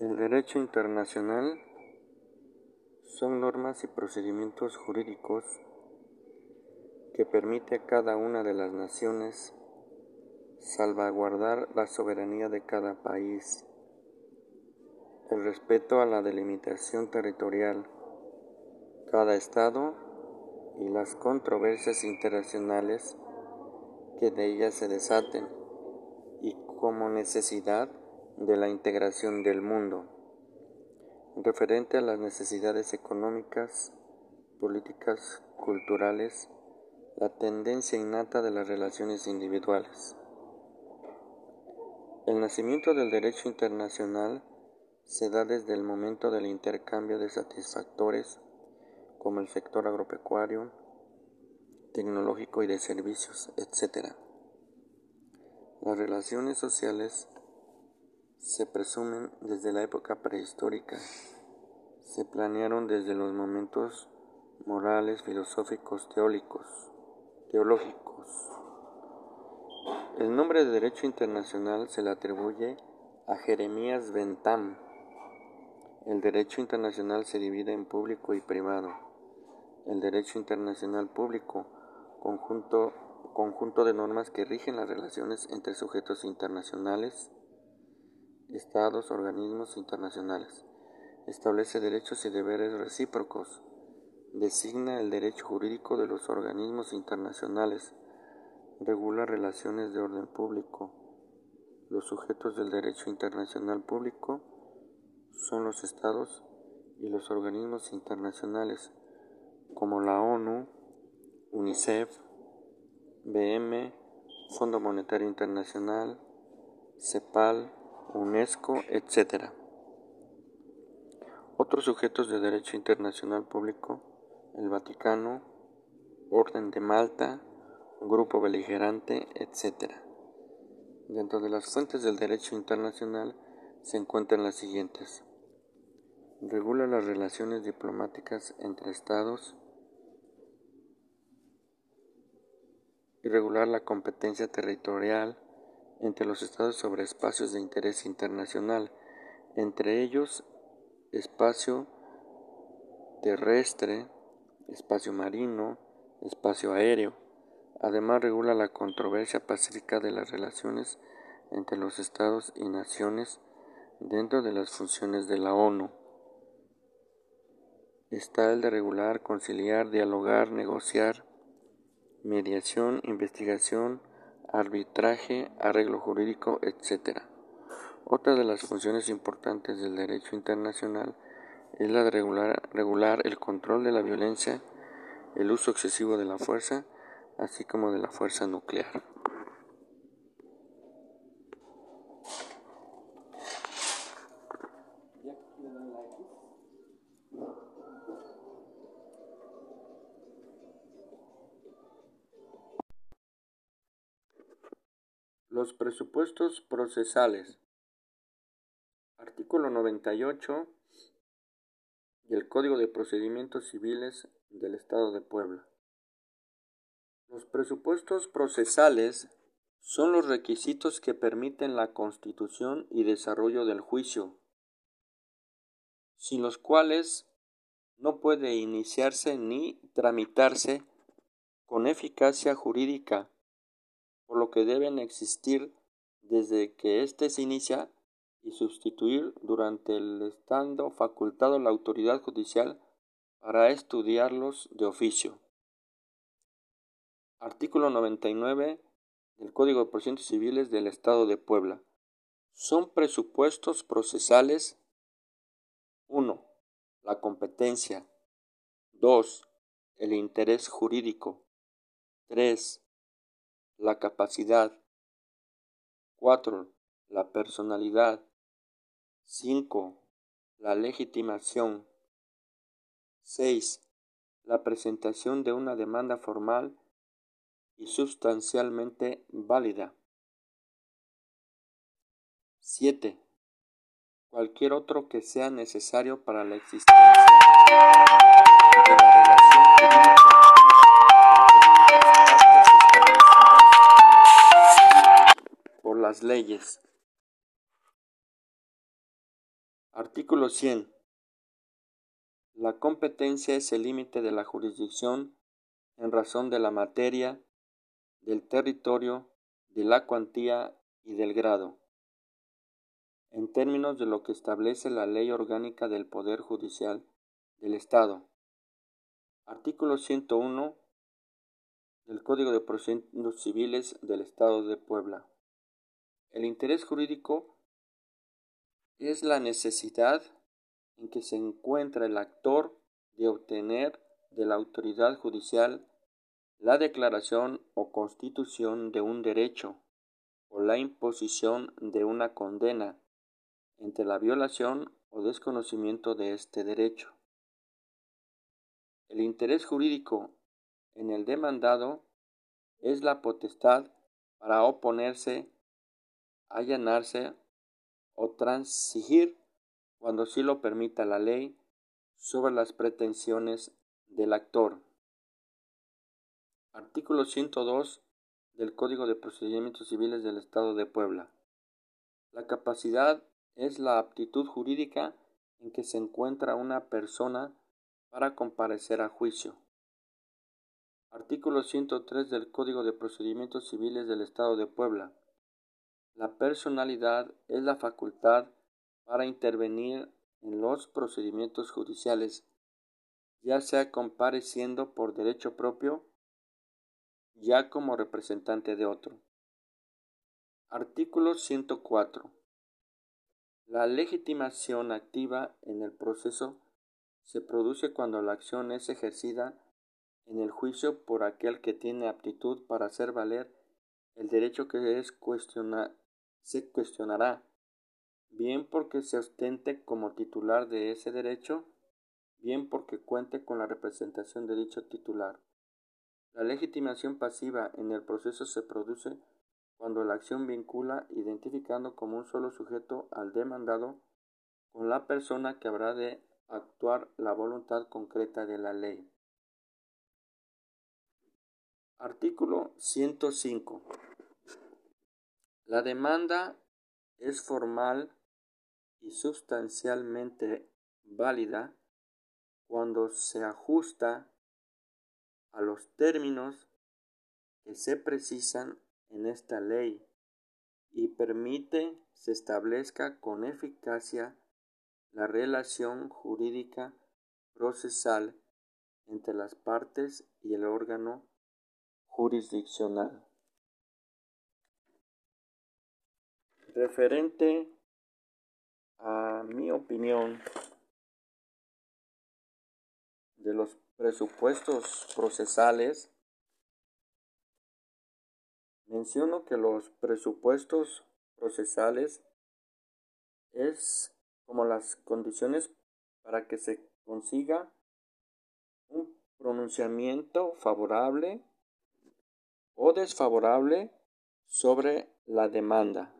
El derecho internacional son normas y procedimientos jurídicos que permite a cada una de las naciones salvaguardar la soberanía de cada país, el respeto a la delimitación territorial, cada estado y las controversias internacionales que de ellas se desaten y como necesidad de la integración del mundo, referente a las necesidades económicas, políticas, culturales, la tendencia innata de las relaciones individuales. El nacimiento del derecho internacional se da desde el momento del intercambio de satisfactores como el sector agropecuario, tecnológico y de servicios, etc. Las relaciones sociales se presumen desde la época prehistórica, se planearon desde los momentos morales, filosóficos, teóricos, teológicos. El nombre de derecho internacional se le atribuye a Jeremías Bentham. El derecho internacional se divide en público y privado. El derecho internacional público, conjunto, conjunto de normas que rigen las relaciones entre sujetos internacionales, estados, organismos internacionales. Establece derechos y deberes recíprocos. Designa el derecho jurídico de los organismos internacionales. Regula relaciones de orden público. Los sujetos del derecho internacional público son los estados y los organismos internacionales como la ONU, UNICEF, BM, Fondo Monetario Internacional, CEPAL, UNESCO, etc. Otros sujetos de derecho internacional público, el Vaticano, Orden de Malta, Grupo Beligerante, etc. Dentro de las fuentes del derecho internacional se encuentran las siguientes. Regula las relaciones diplomáticas entre estados y regular la competencia territorial entre los estados sobre espacios de interés internacional, entre ellos espacio terrestre, espacio marino, espacio aéreo. Además regula la controversia pacífica de las relaciones entre los estados y naciones dentro de las funciones de la ONU. Está el de regular, conciliar, dialogar, negociar, mediación, investigación, arbitraje, arreglo jurídico, etc. Otra de las funciones importantes del derecho internacional es la de regular, regular, el control de la violencia, el uso excesivo de la fuerza, así como de la fuerza nuclear. Los presupuestos procesales. Artículo 98 del Código de Procedimientos Civiles del Estado de Puebla. Los presupuestos procesales son los requisitos que permiten la constitución y desarrollo del juicio, sin los cuales no puede iniciarse ni tramitarse con eficacia jurídica por lo que deben existir desde que éste se inicia y sustituir durante el estando facultado la autoridad judicial para estudiarlos de oficio. Artículo 99 del Código de Procedimientos Civiles del Estado de Puebla. Son presupuestos procesales 1. La competencia. 2. El interés jurídico. 3 la capacidad. 4. La personalidad. 5. La legitimación. 6. La presentación de una demanda formal y sustancialmente válida. 7. Cualquier otro que sea necesario para la existencia de la las leyes Artículo 100. La competencia es el límite de la jurisdicción en razón de la materia, del territorio, de la cuantía y del grado, en términos de lo que establece la Ley Orgánica del Poder Judicial del Estado. Artículo 101 del Código de Procedimientos Civiles del Estado de Puebla. El interés jurídico es la necesidad en que se encuentra el actor de obtener de la autoridad judicial la declaración o constitución de un derecho o la imposición de una condena entre la violación o desconocimiento de este derecho. El interés jurídico en el demandado es la potestad para oponerse, allanarse o transigir, cuando sí lo permita la ley, sobre las pretensiones del actor. Artículo 102 del Código de Procedimientos Civiles del Estado de Puebla. La capacidad es la aptitud jurídica en que se encuentra una persona para comparecer a juicio. Artículo 103 del Código de Procedimientos Civiles del Estado de Puebla. La personalidad es la facultad para intervenir en los procedimientos judiciales, ya sea compareciendo por derecho propio, ya como representante de otro. Artículo 104. La legitimación activa en el proceso se produce cuando la acción es ejercida en el juicio por aquel que tiene aptitud para hacer valer el derecho que es se cuestionará, bien porque se ostente como titular de ese derecho, bien porque cuente con la representación de dicho titular. La legitimación pasiva en el proceso se produce cuando la acción vincula identificando como un solo sujeto al demandado con la persona que habrá de actuar la voluntad concreta de la ley. Artículo 105. La demanda es formal y sustancialmente válida cuando se ajusta a los términos que se precisan en esta ley y permite se establezca con eficacia la relación jurídica procesal entre las partes y el órgano jurisdiccional. Referente a mi opinión de los presupuestos procesales, menciono que los presupuestos procesales es como las condiciones para que se consiga un pronunciamiento favorable o desfavorable sobre la demanda.